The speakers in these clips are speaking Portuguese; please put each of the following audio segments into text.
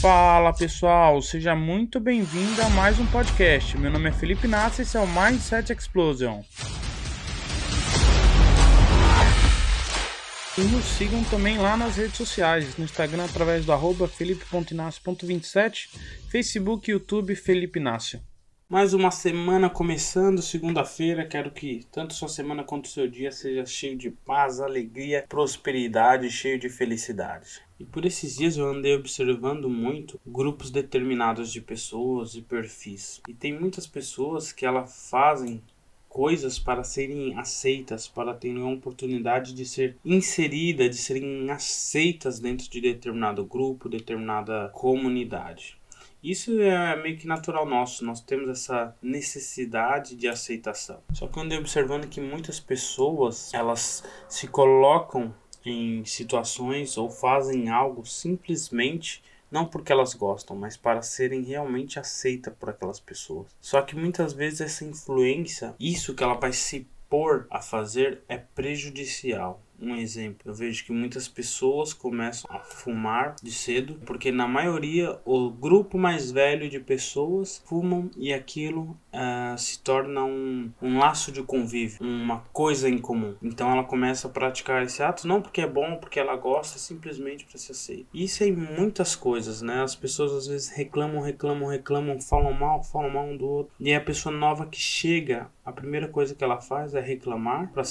Fala pessoal, seja muito bem-vindo a mais um podcast. Meu nome é Felipe Nassi e esse é o Mindset Explosion. E nos sigam também lá nas redes sociais, no Instagram através do arroba felipe.inácio.27, Facebook YouTube Felipe Inácio. Mais uma semana começando, segunda-feira. Quero que tanto sua semana quanto seu dia seja cheio de paz, alegria, prosperidade, cheio de felicidade. E por esses dias eu andei observando muito grupos determinados de pessoas e perfis. E tem muitas pessoas que elas fazem coisas para serem aceitas, para terem a oportunidade de ser inserida, de serem aceitas dentro de determinado grupo, determinada comunidade. Isso é meio que natural nosso, nós temos essa necessidade de aceitação. Só que eu andei observando que muitas pessoas, elas se colocam em situações ou fazem algo simplesmente não porque elas gostam, mas para serem realmente aceitas por aquelas pessoas. Só que muitas vezes essa influência, isso que ela vai se pôr a fazer é prejudicial. Um exemplo, eu vejo que muitas pessoas começam a fumar de cedo, porque na maioria o grupo mais velho de pessoas fumam e aquilo uh, se torna um, um laço de convívio, uma coisa em comum. Então ela começa a praticar esse ato não porque é bom, porque ela gosta, simplesmente para se aceitar. Isso é em muitas coisas, né? As pessoas às vezes reclamam, reclamam, reclamam, falam mal, falam mal um do outro. E a pessoa nova que chega, a primeira coisa que ela faz é reclamar para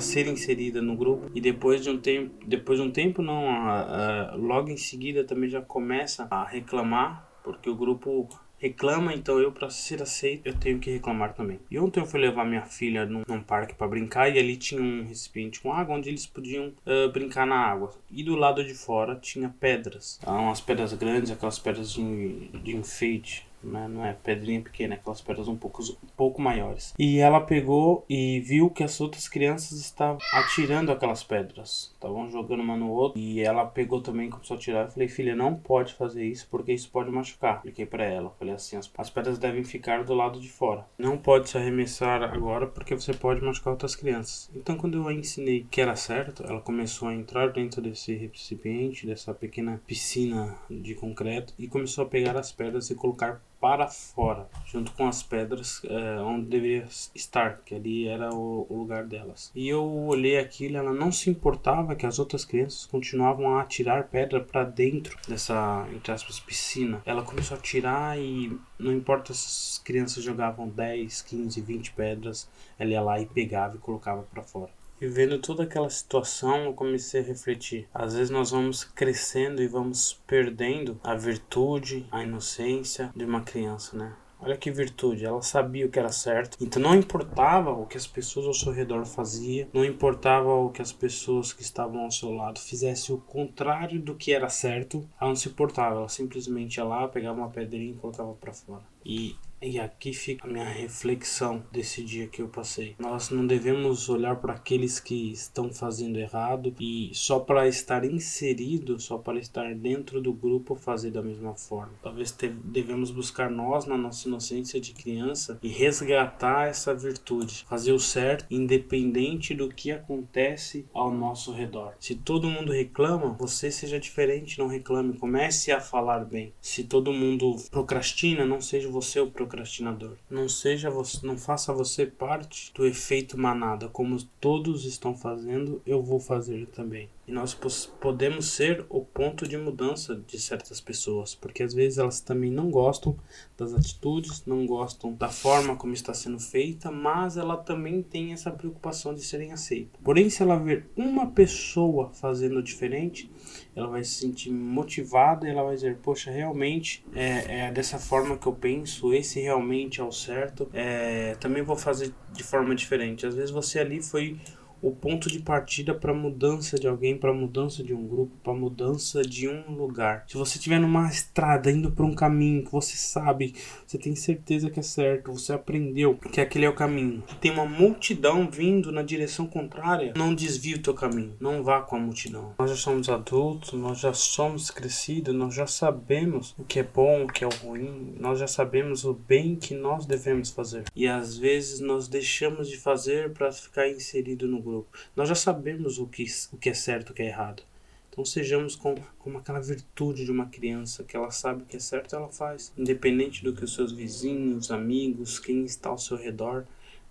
ser inserida no grupo e depois de um tempo, depois de um tempo não, a, a, logo em seguida também já começa a reclamar porque o grupo reclama, então eu para ser aceito eu tenho que reclamar também. E ontem eu fui levar minha filha num, num parque para brincar e ali tinha um recipiente com água onde eles podiam uh, brincar na água. E do lado de fora tinha pedras, umas pedras grandes, aquelas pedras de, de enfeite né? não é pedrinha pequena, é aquelas pedras um pouco, um pouco maiores. E ela pegou e viu que as outras crianças estavam atirando aquelas pedras, estavam jogando uma no outro. E ela pegou também, começou a atirar. Eu falei, filha, não pode fazer isso porque isso pode machucar. Expliquei para ela, falei assim: as, as pedras devem ficar do lado de fora. Não pode se arremessar agora porque você pode machucar outras crianças. Então, quando eu a ensinei que era certo, ela começou a entrar dentro desse recipiente, dessa pequena piscina de concreto, e começou a pegar as pedras e colocar para fora, junto com as pedras é, onde deveria estar, que ali era o, o, lugar delas. E eu olhei aquilo, ela não se importava que as outras crianças continuavam a atirar pedra para dentro dessa, entre aspas, piscina. Ela começou a atirar e não importa se as crianças jogavam 10, 15, 20 pedras, ela ia lá e pegava e colocava para fora. E vendo toda aquela situação, eu comecei a refletir. Às vezes nós vamos crescendo e vamos perdendo a virtude, a inocência de uma criança, né? Olha que virtude, ela sabia o que era certo. Então não importava o que as pessoas ao seu redor faziam, não importava o que as pessoas que estavam ao seu lado fizessem o contrário do que era certo, ela não se importava, ela simplesmente ia lá, pegava uma pedrinha e colocava para fora. E e aqui fica a minha reflexão desse dia que eu passei. Nós não devemos olhar para aqueles que estão fazendo errado e só para estar inserido, só para estar dentro do grupo fazer da mesma forma. Talvez devemos buscar nós na nossa inocência de criança e resgatar essa virtude, fazer o certo independente do que acontece ao nosso redor. Se todo mundo reclama, você seja diferente, não reclame, comece a falar bem. Se todo mundo procrastina, não seja você o procrastinador procrastinador. Não seja você, não faça você parte do efeito manada, como todos estão fazendo, eu vou fazer também. E nós podemos ser o ponto de mudança de certas pessoas, porque às vezes elas também não gostam das atitudes, não gostam da forma como está sendo feita, mas ela também tem essa preocupação de serem aceitas. Porém, se ela ver uma pessoa fazendo diferente, ela vai se sentir motivada ela vai dizer: Poxa, realmente é, é dessa forma que eu penso, esse realmente é o certo, é, também vou fazer de forma diferente. Às vezes você ali foi o ponto de partida para mudança de alguém, para mudança de um grupo, para mudança de um lugar. Se você estiver numa estrada indo para um caminho que você sabe, você tem certeza que é certo, você aprendeu que aquele é o caminho. Tem uma multidão vindo na direção contrária, não desvie o teu caminho, não vá com a multidão. Nós já somos adultos, nós já somos crescidos, nós já sabemos o que é bom, o que é ruim, nós já sabemos o bem que nós devemos fazer. E às vezes nós deixamos de fazer para ficar inserido no grupo. Nós já sabemos o que, o que é certo e o que é errado. Então sejamos com, como aquela virtude de uma criança que ela sabe o que é certo, ela faz, independente do que os seus vizinhos, amigos, quem está ao seu redor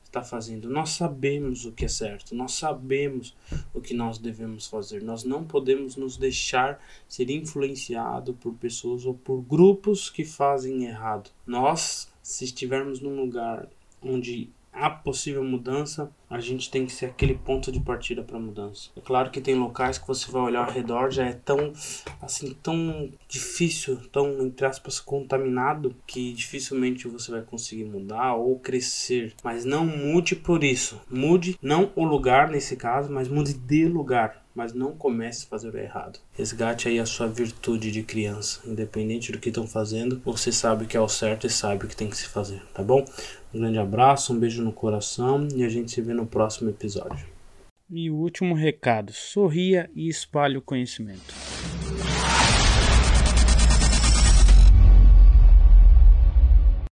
está fazendo. Nós sabemos o que é certo, nós sabemos o que nós devemos fazer. Nós não podemos nos deixar ser influenciado por pessoas ou por grupos que fazem errado. Nós, se estivermos num lugar onde há possível mudança, a gente tem que ser aquele ponto de partida para mudança. É claro que tem locais que você vai olhar ao redor já é tão assim tão difícil, tão entre aspas contaminado que dificilmente você vai conseguir mudar ou crescer. Mas não mude por isso. Mude não o lugar nesse caso, mas mude de lugar mas não comece a fazer o errado. Resgate aí a sua virtude de criança, independente do que estão fazendo, você sabe que é o certo e sabe o que tem que se fazer, tá bom? Um grande abraço, um beijo no coração e a gente se vê no próximo episódio. E o último recado: sorria e espalhe o conhecimento.